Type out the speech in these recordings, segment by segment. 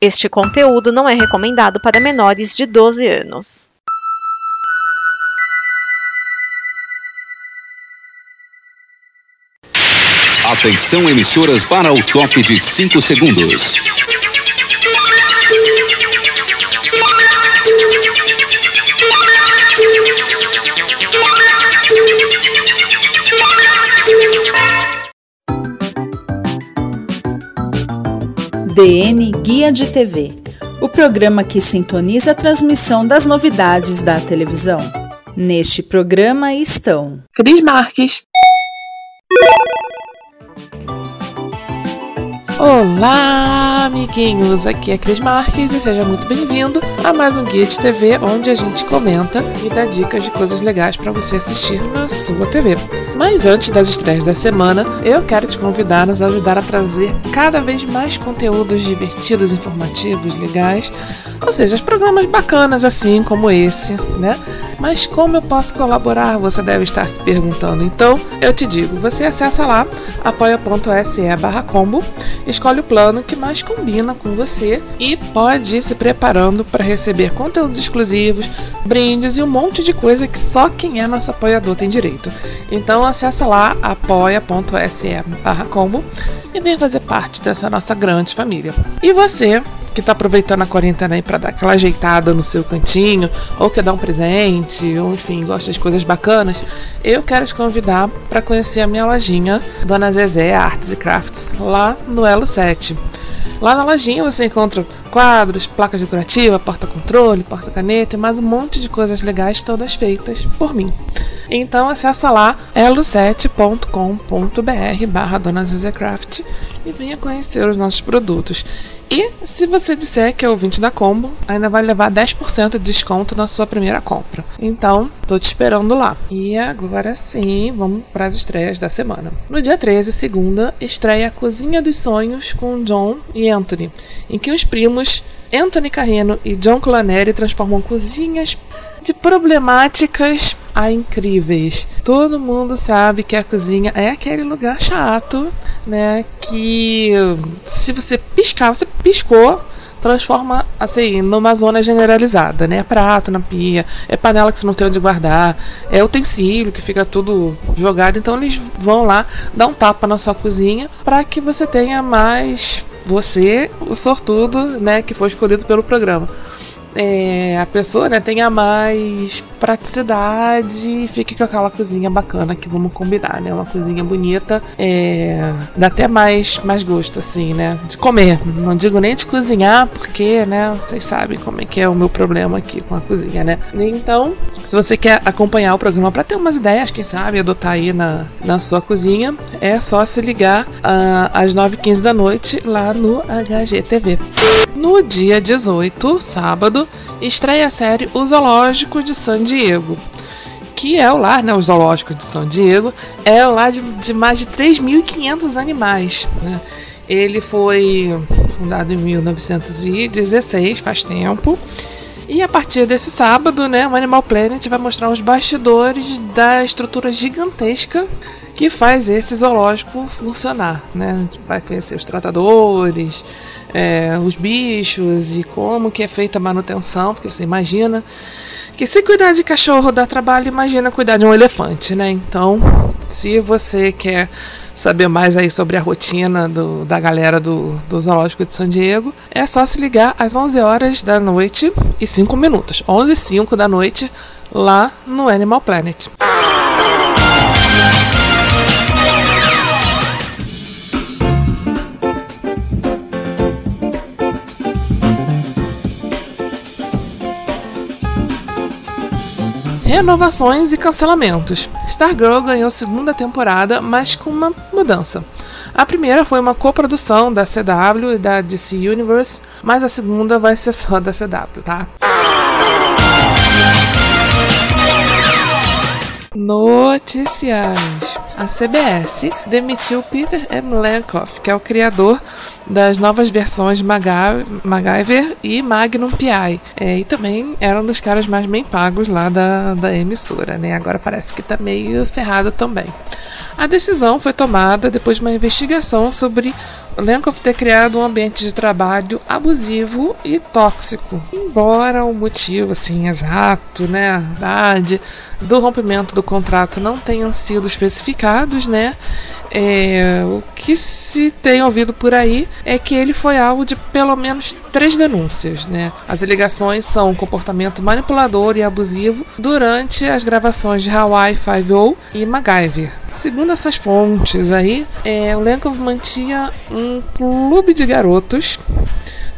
Este conteúdo não é recomendado para menores de 12 anos. Atenção, emissoras, para o top de 5 segundos. DN Guia de TV, o programa que sintoniza a transmissão das novidades da televisão. Neste programa estão Cris Marques. Olá, amiguinhos! Aqui é Cris Marques e seja muito bem-vindo a mais um Guia de TV onde a gente comenta e dá dicas de coisas legais para você assistir na sua TV. Mas antes das estreias da semana, eu quero te convidar a nos ajudar a trazer cada vez mais conteúdos divertidos, informativos, legais, ou seja, programas bacanas assim como esse, né? Mas como eu posso colaborar? Você deve estar se perguntando. Então, eu te digo, você acessa lá apoia.se barra combo, escolhe o plano que mais combina com você e pode ir se preparando para receber conteúdos exclusivos, brindes e um monte de coisa que só quem é nosso apoiador tem direito. Então acessa lá apoia.se barra combo e venha fazer parte dessa nossa grande família. E você que está aproveitando a quarentena aí para dar aquela ajeitada no seu cantinho, ou quer dar um presente, ou enfim, gosta de coisas bacanas, eu quero te convidar para conhecer a minha lojinha Dona Zezé Arts e Crafts lá no Elo 7. Lá na lojinha você encontra quadros, placas decorativas, porta-controle, porta-caneta e mais um monte de coisas legais, todas feitas por mim. Então acessa lá elo7.com.br barra Dona Craft e venha conhecer os nossos produtos. E se você disser que é ouvinte da Combo, ainda vai levar 10% de desconto na sua primeira compra. Então, tô te esperando lá. E agora sim, vamos para as estreias da semana. No dia 13, segunda, estreia a Cozinha dos Sonhos com John e Anthony, em que os primos Anthony Carreno e John Colaneri transformam cozinhas de problemáticas a incríveis. Todo mundo sabe que a cozinha é aquele lugar chato, né? Que se você piscar, você piscou, transforma assim numa zona generalizada, né? É prato na pia, é panela que você não tem onde guardar, é utensílio que fica tudo jogado. Então eles vão lá dar um tapa na sua cozinha para que você tenha mais você, o sortudo, né, que foi escolhido pelo programa é, a pessoa né, tenha mais praticidade e fique com aquela cozinha bacana que vamos combinar, né? Uma cozinha bonita, é, dá até mais, mais gosto, assim, né? De comer. Não digo nem de cozinhar, porque, né? Vocês sabem como é que é o meu problema aqui com a cozinha, né? Então, se você quer acompanhar o programa para ter umas ideias, quem sabe, adotar aí na, na sua cozinha, é só se ligar uh, às 9h15 da noite lá no HGTV. No dia 18, sábado, estreia a série O Zoológico de San Diego, que é o lar, né, o Zoológico de San Diego, é o lar de, de mais de 3.500 animais. Né? Ele foi fundado em 1916, faz tempo. E a partir desse sábado, né, o Animal Planet vai mostrar os bastidores da estrutura gigantesca que faz esse zoológico funcionar, né? Vai conhecer os tratadores, é, os bichos e como que é feita a manutenção, porque você imagina que se cuidar de cachorro dá trabalho, imagina cuidar de um elefante, né? Então, se você quer saber mais aí sobre a rotina do, da galera do, do Zoológico de San Diego, é só se ligar às 11 horas da noite e 5 minutos. 11 e 5 da noite lá no Animal Planet. Renovações e cancelamentos. Stargirl ganhou segunda temporada, mas com uma mudança. A primeira foi uma coprodução da CW e da DC Universe, mas a segunda vai ser só da CW, tá? Noticiários. A CBS demitiu Peter M. Lankoff, que é o criador das novas versões MacGyver e Magnum PI. É, e também era um dos caras mais bem pagos lá da, da emissora, né? Agora parece que tá meio ferrado também. A decisão foi tomada depois de uma investigação sobre Lenkoff ter criado um ambiente de trabalho abusivo e tóxico. Embora o motivo, assim, exato, né, verdade do rompimento do contrato não tenham sido especificados, né, é, o que se tem ouvido por aí é que ele foi alvo de pelo menos três denúncias, né. As alegações são comportamento manipulador e abusivo durante as gravações de Hawaii Five-O e MacGyver. Segundo essas fontes aí, é, o Lenkov mantinha um clube de garotos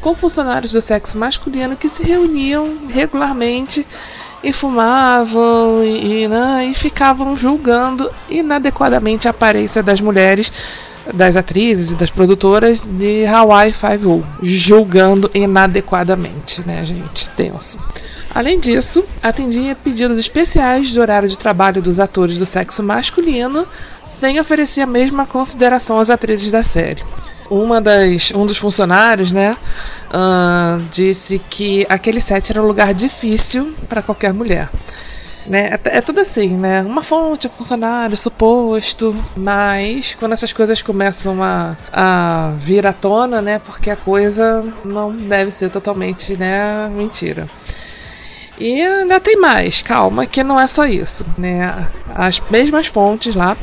com funcionários do sexo masculino que se reuniam regularmente e fumavam e, e, né, e ficavam julgando inadequadamente a aparência das mulheres das atrizes e das produtoras de Hawaii Five-O, julgando inadequadamente, né, gente? Tenso. Além disso, atendia pedidos especiais de horário de trabalho dos atores do sexo masculino, sem oferecer a mesma consideração às atrizes da série. Uma das, um dos funcionários, né, uh, disse que aquele set era um lugar difícil para qualquer mulher. Né? É, é, tudo assim, né? Uma fonte, um funcionário, suposto, mas quando essas coisas começam a, a vir à tona, né? Porque a coisa não deve ser totalmente, né, mentira. E ainda tem mais, calma, que não é só isso. Né? As mesmas fontes lá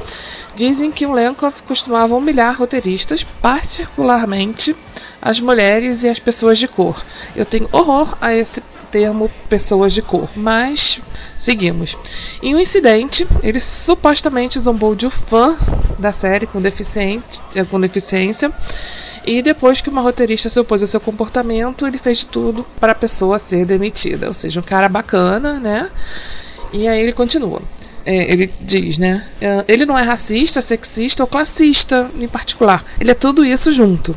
dizem que o Lenkov costumava humilhar roteiristas, particularmente as mulheres e as pessoas de cor. Eu tenho horror a esse termo pessoas de cor, mas seguimos. Em um incidente, ele supostamente zombou de um fã da série com, com deficiência e depois que uma roteirista se opôs ao seu comportamento, ele fez tudo para a pessoa ser demitida. Ou seja, um cara bacana, né? E aí ele continua. É, ele diz, né? É, ele não é racista, sexista ou classista em particular. Ele é tudo isso junto.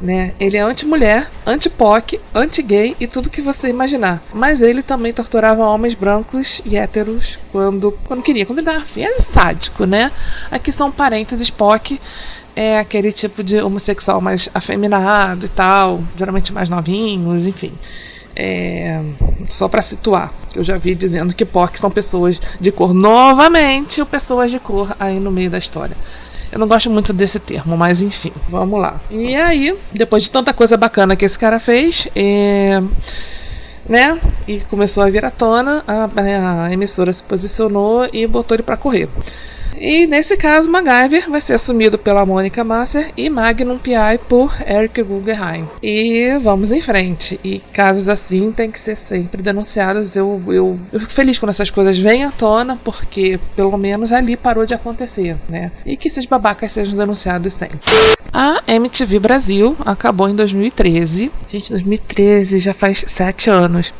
Né? Ele é anti-mulher, anti-POC, anti-gay e tudo que você imaginar. Mas ele também torturava homens brancos e héteros quando, quando queria, quando ele estava afim. É sádico, né? Aqui são parênteses POC, é aquele tipo de homossexual mais afeminado e tal, geralmente mais novinhos, enfim. É, só para situar, eu já vi dizendo que POC são pessoas de cor. Novamente, pessoas de cor aí no meio da história. Eu não gosto muito desse termo, mas enfim, vamos lá. E aí, depois de tanta coisa bacana que esse cara fez, é, né? E começou a vir à tona, a, a emissora se posicionou e botou ele para correr. E nesse caso, MacGyver vai ser assumido pela Mônica Masser e Magnum P.I. por Eric Guggenheim. E vamos em frente. E casos assim têm que ser sempre denunciados. Eu, eu, eu fico feliz quando essas coisas vêm à tona, porque pelo menos ali parou de acontecer, né? E que esses babacas sejam denunciados sempre. A MTV Brasil acabou em 2013. Gente, 2013 já faz sete anos.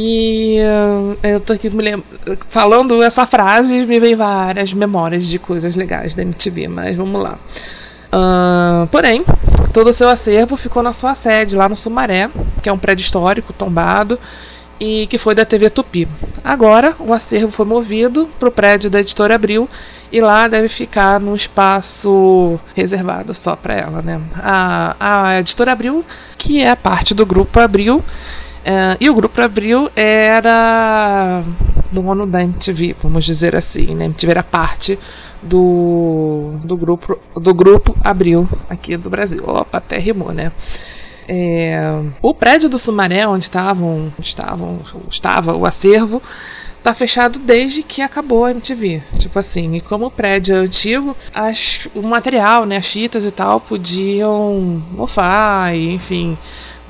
E uh, eu tô aqui me falando essa frase, me vem várias memórias de coisas legais da MTV, mas vamos lá. Uh, porém, todo o seu acervo ficou na sua sede, lá no Sumaré, que é um prédio histórico tombado e que foi da TV Tupi. Agora, o acervo foi movido para o prédio da Editora Abril e lá deve ficar num espaço reservado só para ela. Né? A, a Editora Abril, que é parte do Grupo Abril, Uh, e o Grupo Abril era dono da MTV, vamos dizer assim. Né? MTV era parte do, do, grupo, do grupo Abril aqui do Brasil. Opa, até rimou, né? É, o prédio do Sumaré, onde estavam, estavam, estava o acervo, tá fechado desde que acabou a MTV. Tipo assim, e como o prédio é antigo, as, o material, né, as fitas e tal, podiam mofar, e, enfim,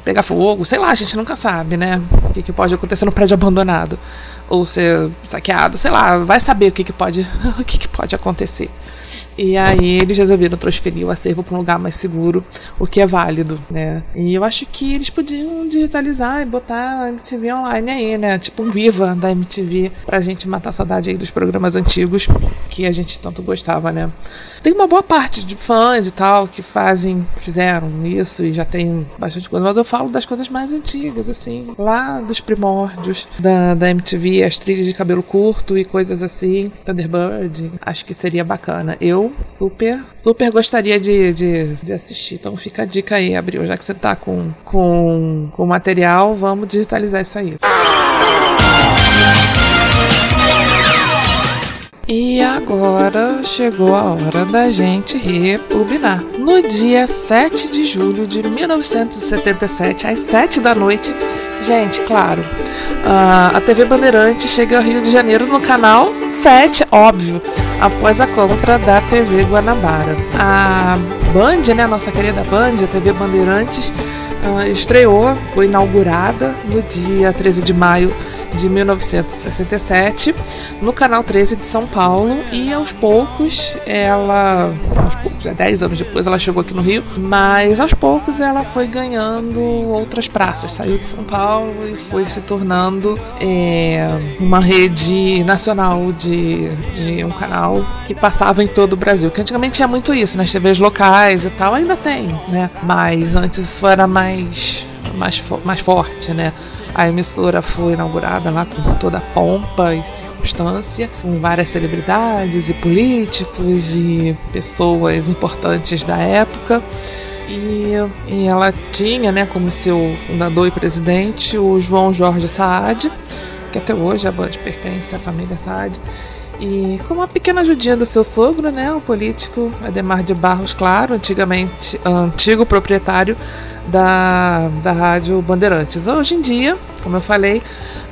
pegar fogo, sei lá, a gente nunca sabe, né? O que, que pode acontecer no prédio abandonado ou ser saqueado, sei lá, vai saber o que, que pode, o que, que pode acontecer. E aí eles resolveram transferir o acervo para um lugar mais seguro, o que é válido, né? E eu acho que eles podiam digitalizar e botar a MTV online aí, né? Tipo um viva da MTV pra gente matar a saudade aí dos programas antigos que a gente tanto gostava, né? Tem uma boa parte de fãs e tal que fazem, fizeram isso e já tem bastante coisa, mas eu falo das coisas mais antigas, assim, lá dos primórdios da, da MTV, as trilhas de cabelo curto e coisas assim, Thunderbird, acho que seria bacana eu super, super gostaria de, de, de, assistir. Então fica a dica aí, Abril. Já que você tá com, com, com material, vamos digitalizar isso aí. E agora chegou a hora da gente rebobinar. No dia 7 de julho de 1977, às 7 da noite, gente, claro, a TV Bandeirantes chega ao Rio de Janeiro no canal 7, óbvio, após a compra da TV Guanabara. A Band, né, a nossa querida Band, a TV Bandeirantes, uh, estreou, foi inaugurada no dia 13 de maio de 1967 no canal 13 de São Paulo e aos poucos ela, aos poucos, já 10 anos depois ela chegou aqui no Rio, mas aos poucos ela foi ganhando outras praças, saiu de São Paulo e foi se tornando é, uma rede nacional de, de um canal que passava em todo o Brasil, que antigamente tinha muito isso, nas TVs locais e tal, ainda tem, né? Mas antes isso era mais mais, mais forte, né? A emissora foi inaugurada lá com toda a pompa e circunstância, com várias celebridades e políticos e pessoas importantes da época. E, e, ela tinha né, como seu fundador e presidente o João Jorge Saad, que até hoje a Band pertence à família Saad. E com uma pequena ajudinha do seu sogro, né, o político Ademar de Barros Claro, antigamente antigo proprietário da, da Rádio Bandeirantes. Hoje em dia, como eu falei,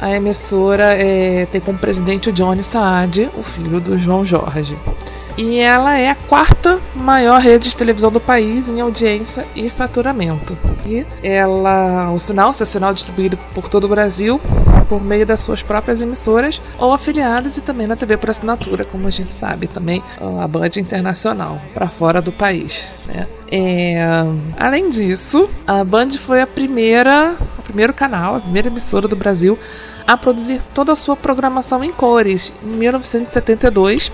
a emissora é, tem como presidente o Johnny Saad, o filho do João Jorge. E ela é a quarta maior rede de televisão do país em audiência e faturamento. E ela, o sinal, seu sinal distribuído por todo o Brasil, por meio das suas próprias emissoras ou afiliadas e também na TV por assinatura, como a gente sabe também, a Band Internacional, para fora do país. Né? É, além disso, a Band foi a primeira, o primeiro canal, a primeira emissora do Brasil a produzir toda a sua programação em cores. Em 1972,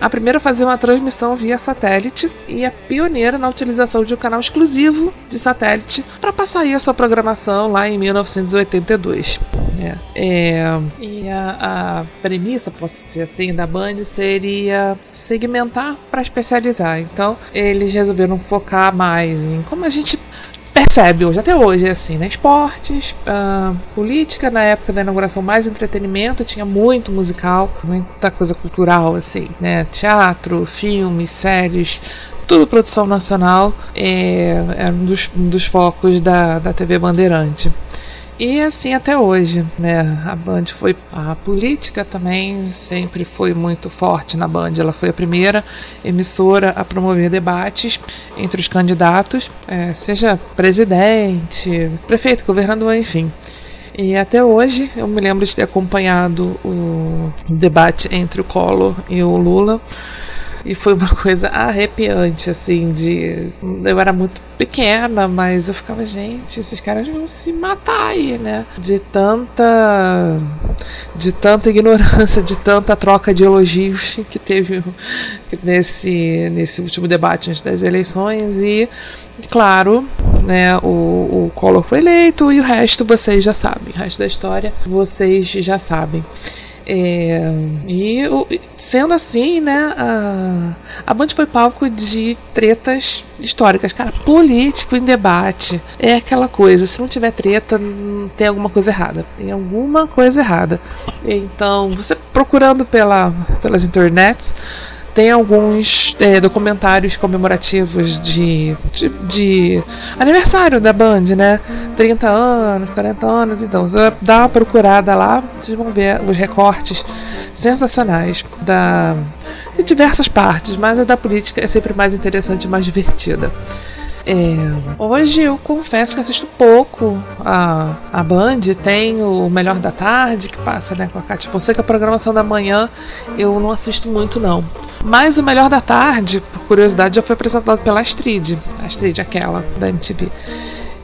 a primeira a fazer uma transmissão via satélite e a pioneira na utilização de um canal exclusivo de satélite para passar aí a sua programação lá em 1982. É. É, e a, a, premissa, posso dizer assim, da Band seria segmentar para especializar. Então, eles resolveram focar mais em como a gente percebe hoje, até hoje, é assim, né? Esportes, uh, política, na época da inauguração, mais entretenimento, tinha muito musical, muita coisa cultural, assim, né? Teatro, filmes, séries, tudo produção nacional, é, era um dos, um dos focos da, da TV Bandeirante. E assim até hoje, né? A Band foi a política também sempre foi muito forte na Band. Ela foi a primeira emissora a promover debates entre os candidatos, é, seja presidente, prefeito, governador, enfim. E até hoje eu me lembro de ter acompanhado o debate entre o Collor e o Lula. E foi uma coisa arrepiante, assim, de. Eu era muito pequena, mas eu ficava, gente, esses caras vão se matar aí, né? De tanta. De tanta ignorância, de tanta troca de elogios que teve nesse, nesse último debate antes das eleições. E, claro, né, o, o Collor foi eleito e o resto vocês já sabem. O resto da história vocês já sabem. É, e sendo assim, né, a, a Band foi palco de tretas históricas. Cara, político em debate é aquela coisa. Se não tiver treta, tem alguma coisa errada. Tem alguma coisa errada. Então, você procurando pela, pelas internets, tem alguns é, documentários comemorativos de, de, de, aniversário da Band, né? 30 anos, 40 anos. Então, dá uma procurada lá, vocês vão ver os recortes sensacionais da, de diversas partes, mas a da política é sempre mais interessante e mais divertida. É, hoje eu confesso que assisto pouco a, a Band, tem o Melhor da Tarde, que passa né, com a Cátia Fonseca, a programação da manhã eu não assisto muito não. Mas o Melhor da Tarde, por curiosidade, já foi apresentado pela Astrid, Astrid aquela, da MTV.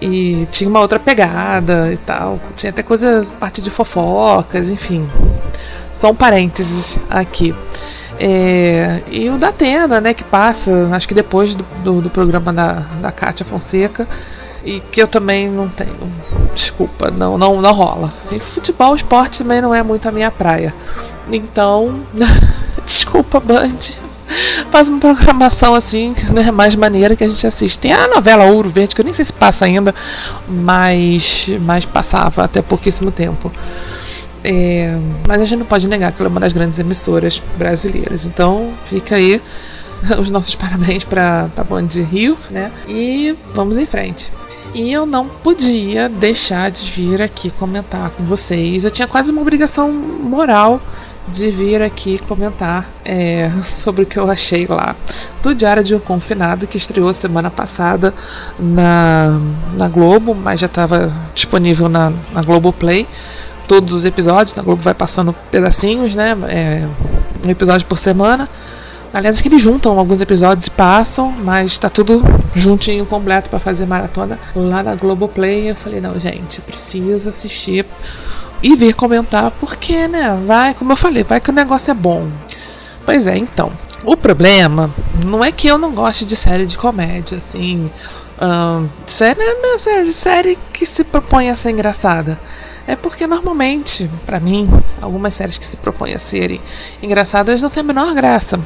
E tinha uma outra pegada e tal, tinha até coisa, parte de fofocas, enfim. Só um parênteses aqui. É, e o da Atena, né, que passa, acho que depois do, do, do, programa da, da Kátia Fonseca, e que eu também não tenho. Desculpa, não, não, não rola. E futebol, esporte também não é muito a minha praia. Então, desculpa, Band. Faz uma programação assim, né, mais maneira que a gente assiste. Tem a novela Ouro Verde, que eu nem sei se passa ainda, mas, mas passava até pouquíssimo tempo. É, mas a gente não pode negar que ela é uma das grandes emissoras brasileiras. Então fica aí os nossos parabéns para a Band Rio, né? E vamos em frente. E eu não podia deixar de vir aqui comentar com vocês. Eu tinha quase uma obrigação moral de vir aqui comentar é, sobre o que eu achei lá do Diário de um Confinado, que estreou semana passada na, na Globo, mas já estava disponível na, na Globoplay. Todos os episódios, na Globo vai passando pedacinhos, né? É, um episódio por semana. Aliás, que eles juntam alguns episódios e passam, mas tá tudo juntinho, completo para fazer maratona lá na Globoplay. Eu falei, não, gente, preciso assistir e vir comentar, porque, né, vai, como eu falei, vai que o negócio é bom. Pois é, então. O problema não é que eu não goste de série de comédia, assim. Uh, série, é série, série que se propõe a ser engraçada. É porque normalmente, para mim, algumas séries que se propõem a serem engraçadas não têm a menor graça.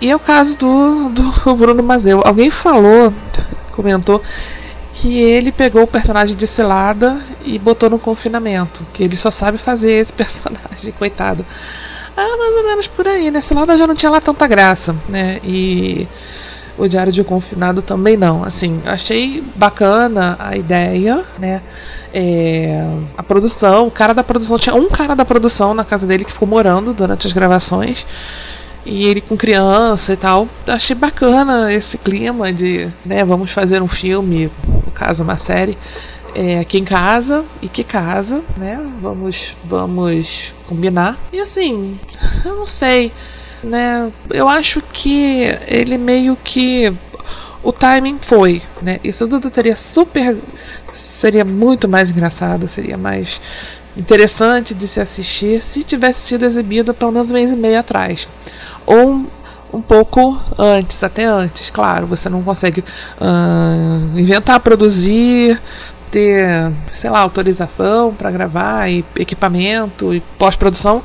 E é o caso do, do Bruno Mazeu. Alguém falou, comentou, que ele pegou o personagem de Cilada e botou no confinamento. Que ele só sabe fazer esse personagem, coitado. Ah, mais ou menos por aí, né? Cilada já não tinha lá tanta graça, né? E o Diário de um Confinado também não. Assim, achei bacana a ideia, né? É, a produção, o cara da produção, tinha um cara da produção na casa dele que ficou morando durante as gravações. E ele com criança e tal. Achei bacana esse clima de, né, vamos fazer um filme, no caso uma série, é, aqui em casa e que casa, né? Vamos, vamos combinar. E assim, eu não sei né? Eu acho que ele meio que o timing foi, né? Isso tudo teria super seria muito mais engraçado, seria mais interessante de se assistir se tivesse sido exibido pelo menos um mês e meio atrás. Ou um pouco antes, até antes, claro, você não consegue uh, inventar, produzir, ter, sei lá, autorização para gravar e equipamento e pós-produção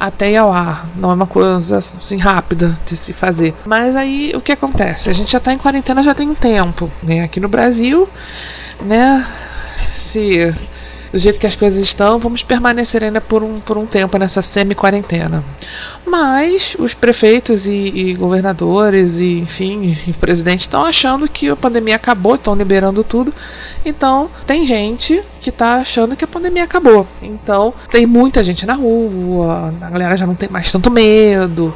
até ir ao ar. Não é uma coisa assim rápida de se fazer. Mas aí o que acontece? A gente já está em quarentena já tem um tempo, né? Aqui no Brasil, né? Se do jeito que as coisas estão, vamos permanecer ainda por um, por um tempo nessa semi-quarentena. Mas os prefeitos e, e, governadores e, enfim, e presidentes estão achando que a pandemia acabou, estão liberando tudo. Então, tem gente que está achando que a pandemia acabou. Então, tem muita gente na rua, a galera já não tem mais tanto medo.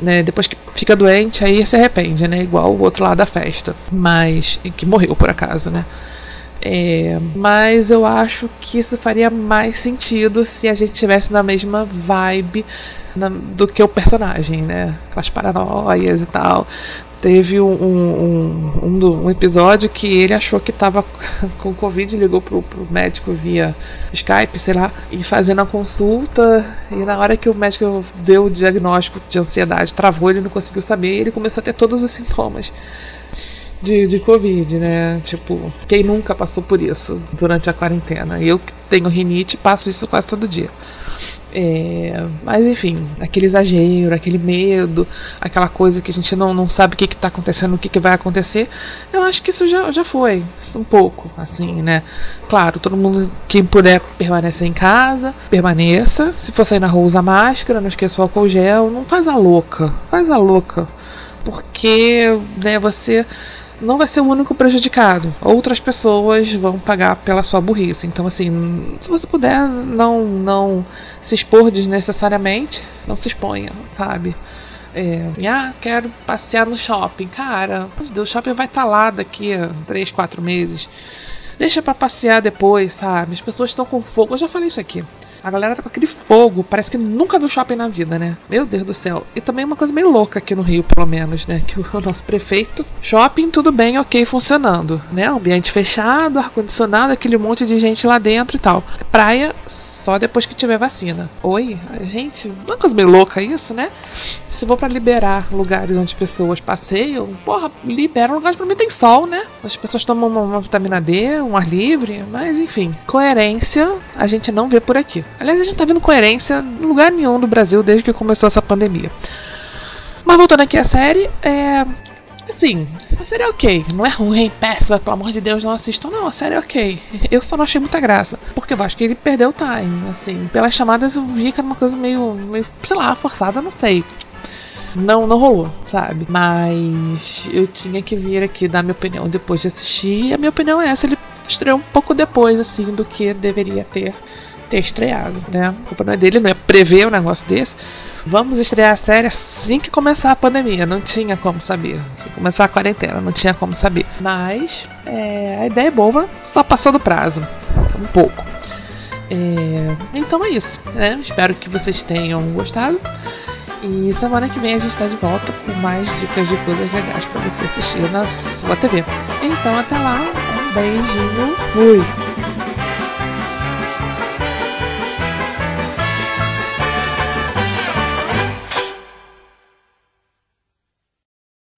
Né, depois que fica doente, aí se arrepende, né? Igual o outro lado da festa. Mas. que morreu por acaso, né? É, mas eu acho que isso faria mais sentido se a gente tivesse na mesma vibe na, do que o personagem, né? Aquelas paranoias e tal. Teve um, um, um, um episódio que ele achou que estava com Covid, ligou pro, pro médico via Skype, sei lá, e fazendo a consulta. E na hora que o médico deu o diagnóstico de ansiedade, travou, ele não conseguiu saber, e ele começou a ter todos os sintomas de, de Covid, né? Tipo, quem nunca passou por isso durante a quarentena? Eu que tenho rinite passo isso quase todo dia. É, mas enfim, aquele exagero, aquele medo, aquela coisa que a gente não, não sabe o que está acontecendo, o que, que vai acontecer, eu acho que isso já, já foi, um pouco, assim, né? Claro, todo mundo, quem puder permanecer em casa, permaneça. Se for sair na rua, usa máscara, não esqueça o álcool gel, não faz a louca, faz a louca. Porque né, você não vai ser o único prejudicado. Outras pessoas vão pagar pela sua burrice. Então, assim, se você puder não, não se expor desnecessariamente, não se exponha, sabe? É, ah, quero passear no shopping. Cara, meu Deus, o shopping vai estar tá lá daqui a 3, 4 meses. Deixa para passear depois, sabe? As pessoas estão com fogo. Eu já falei isso aqui. A galera tá com aquele fogo, parece que nunca viu shopping na vida, né? Meu Deus do céu. E também uma coisa meio louca aqui no Rio, pelo menos, né? Que o nosso prefeito, shopping, tudo bem, ok, funcionando, né? Ambiente fechado, ar-condicionado, aquele monte de gente lá dentro e tal. Praia só depois que tiver vacina. Oi? Gente, uma coisa meio louca isso, né? Se vou para liberar lugares onde pessoas passeiam, porra, libera lugares pra mim tem sol, né? As pessoas tomam uma, uma vitamina D, um ar livre, mas enfim. Coerência a gente não vê por aqui. Aliás, a gente tá vendo coerência em lugar nenhum do Brasil desde que começou essa pandemia. Mas voltando aqui à série, é... Assim, a série é ok. Não é ruim, péssima, pelo amor de Deus, não assistam. Não, a série é ok. Eu só não achei muita graça. Porque eu acho que ele perdeu o time. Assim, pelas chamadas eu vi que era uma coisa meio, meio sei lá, forçada, não sei. Não, não rolou, sabe? Mas eu tinha que vir aqui dar minha opinião depois de assistir. E a minha opinião é essa. Ele estreou um pouco depois, assim, do que deveria ter ter estreado, né? A culpa não é dele, não é prever um negócio desse. Vamos estrear a série assim que começar a pandemia. Não tinha como saber. Se começar a quarentena, não tinha como saber. Mas é, a ideia é boa, só passou do prazo. Um pouco. É, então é isso. Né? Espero que vocês tenham gostado. E semana que vem a gente está de volta com mais dicas de coisas legais para você assistir na sua TV. Então até lá, um beijinho, fui!